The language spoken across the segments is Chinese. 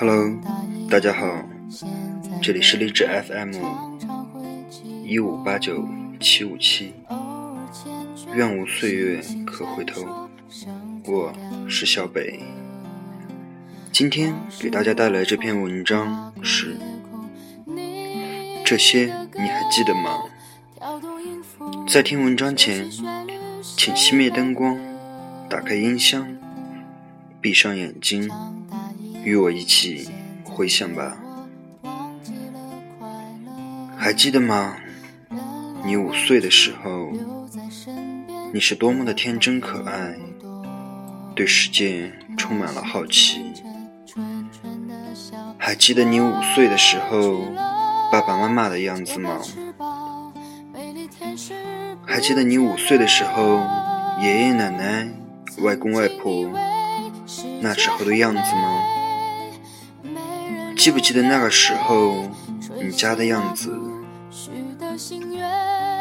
Hello，大家好，这里是励志 FM 一五八九七五七，愿无岁月可回头，我是小北。今天给大家带来这篇文章是：这些你还记得吗？在听文章前，请熄灭灯光，打开音箱，闭上眼睛。与我一起回想吧，还记得吗？你五岁的时候，你是多么的天真可爱，对世界充满了好奇。还记得你五岁的时候，爸爸妈妈的样子吗？还记得你五岁的时候，爷爷奶奶、外公外婆那时候的样子吗？记不记得那个时候你家的样子？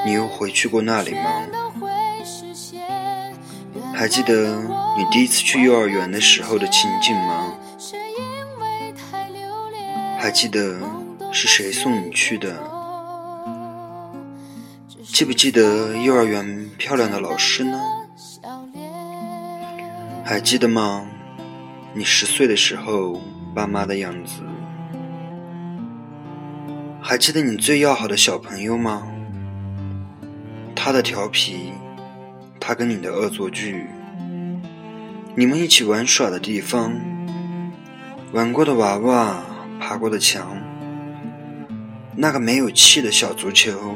你又回去过那里吗？还记得你第一次去幼儿园的时候的情景吗？还记得是谁送你去的？记不记得幼儿园漂亮的老师呢？还记得吗？你十岁的时候爸妈的样子？还记得你最要好的小朋友吗？他的调皮，他跟你的恶作剧，你们一起玩耍的地方，玩过的娃娃，爬过的墙，那个没有气的小足球，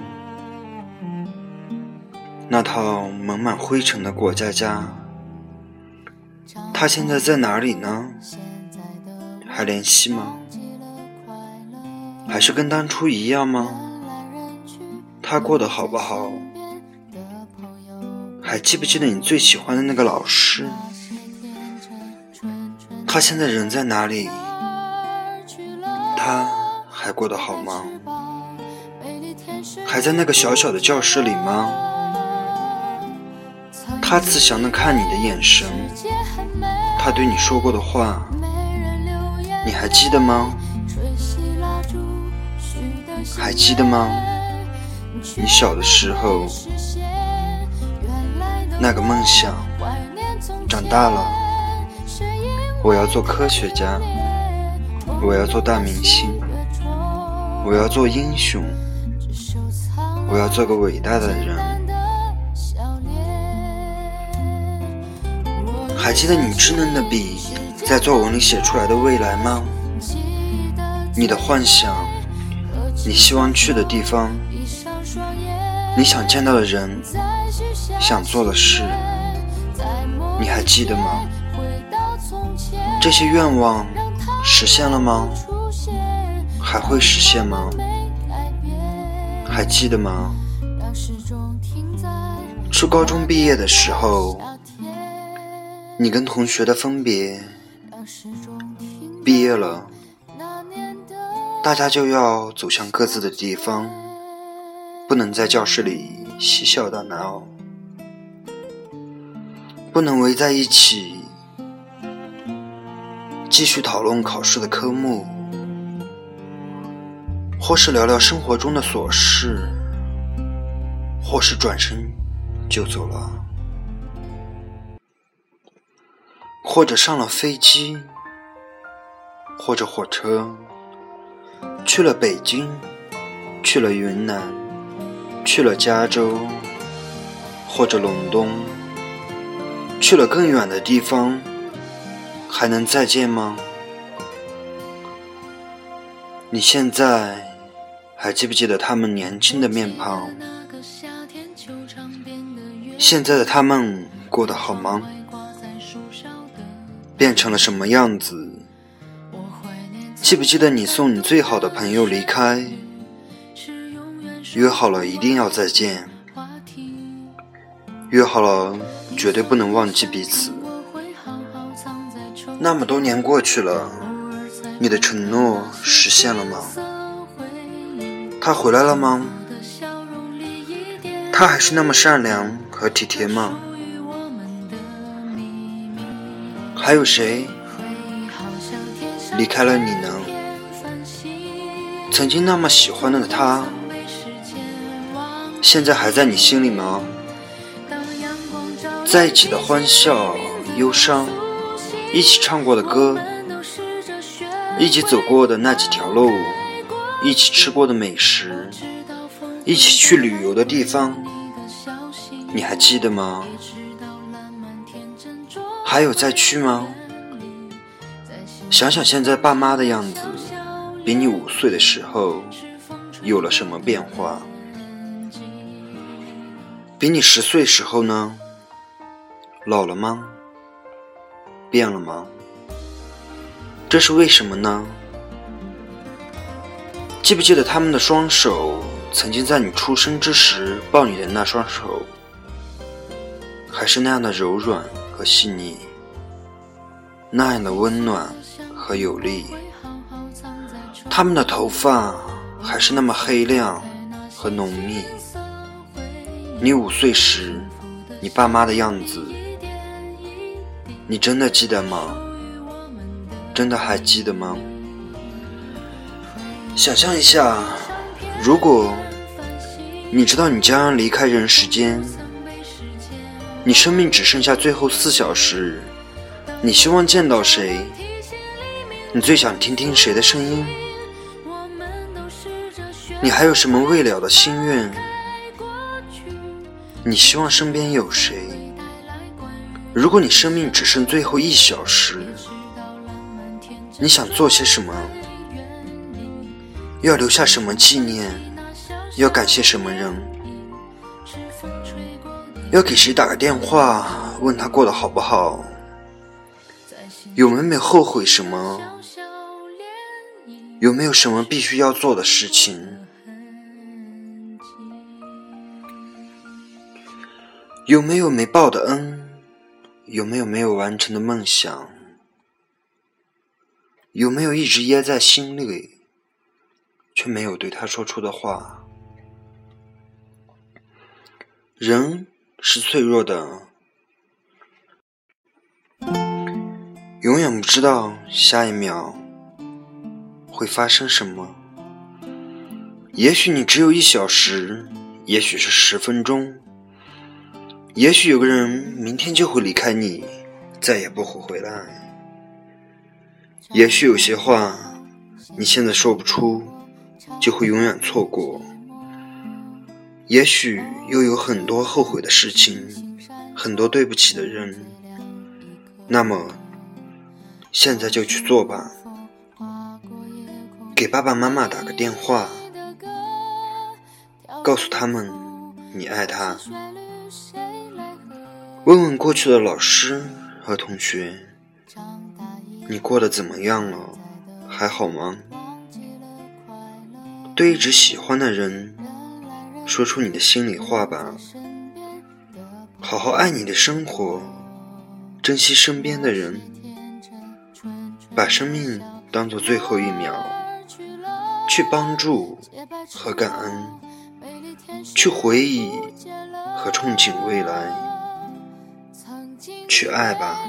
那套蒙满灰尘的过家家，他现在在哪里呢？还联系吗？还是跟当初一样吗？他过得好不好？还记不记得你最喜欢的那个老师？他现在人在哪里？他还过得好吗？还在那个小小的教室里吗？他慈祥的看你的眼神，他对你说过的话，你还记得吗？还记得吗？你小的时候那个梦想，长大了我要做科学家，我要做大明星，我要做英雄，我要做个伟大的人。还记得你稚嫩的笔在作文里写出来的未来吗？你的幻想。你希望去的地方，你想见到的人，想做的事，你还记得吗？这些愿望实现了吗？还会实现吗？还记得吗？初高中毕业的时候，你跟同学的分别，毕业了。大家就要走向各自的地方，不能在教室里嬉笑打闹，不能围在一起继续讨论考试的科目，或是聊聊生活中的琐事，或是转身就走了，或者上了飞机，或者火车。去了北京，去了云南，去了加州，或者隆冬，去了更远的地方，还能再见吗？你现在还记不记得他们年轻的面庞？现在的他们过得好吗？变成了什么样子？记不记得你送你最好的朋友离开，约好了一定要再见，约好了绝对不能忘记彼此。那么多年过去了，你的承诺实现了吗？他回来了吗？他还是那么善良和体贴吗？还有谁？离开了你呢？曾经那么喜欢的他，现在还在你心里吗？在一起的欢笑、忧伤，一起唱过的歌，一起走过的那几条路，一起吃过的美食，一起去旅游的地方，你还记得吗？还有再去吗？想想现在爸妈的样子。比你五岁的时候有了什么变化？比你十岁时候呢？老了吗？变了吗？这是为什么呢？记不记得他们的双手曾经在你出生之时抱你的那双手，还是那样的柔软和细腻，那样的温暖和有力？他们的头发还是那么黑亮和浓密。你五岁时，你爸妈的样子，你真的记得吗？真的还记得吗？想象一下，如果你知道你将要离开人世间，你生命只剩下最后四小时，你希望见到谁？你最想听听谁的声音？你还有什么未了的心愿？你希望身边有谁？如果你生命只剩最后一小时，你想做些什么？要留下什么纪念？要感谢什么人？要给谁打个电话问他过得好不好？有没有后悔什么？有没有什么必须要做的事情？有没有没报的恩？有没有没有完成的梦想？有没有一直噎在心里，却没有对他说出的话？人是脆弱的，永远不知道下一秒会发生什么。也许你只有一小时，也许是十分钟。也许有个人明天就会离开你，再也不会回来。也许有些话你现在说不出，就会永远错过。也许又有很多后悔的事情，很多对不起的人。那么，现在就去做吧。给爸爸妈妈打个电话，告诉他们你爱他。问问过去的老师和同学，你过得怎么样了？还好吗？对一直喜欢的人，说出你的心里话吧。好好爱你的生活，珍惜身边的人，把生命当做最后一秒，去帮助和感恩，去回忆和憧憬未来。去爱吧。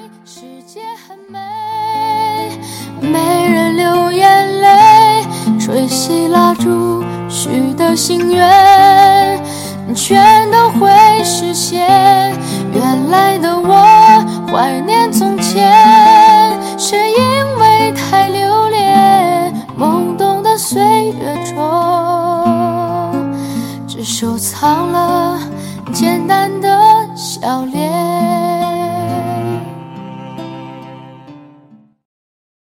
没人流眼泪，吹熄蜡烛许的心愿，全都会实现。原来的我怀念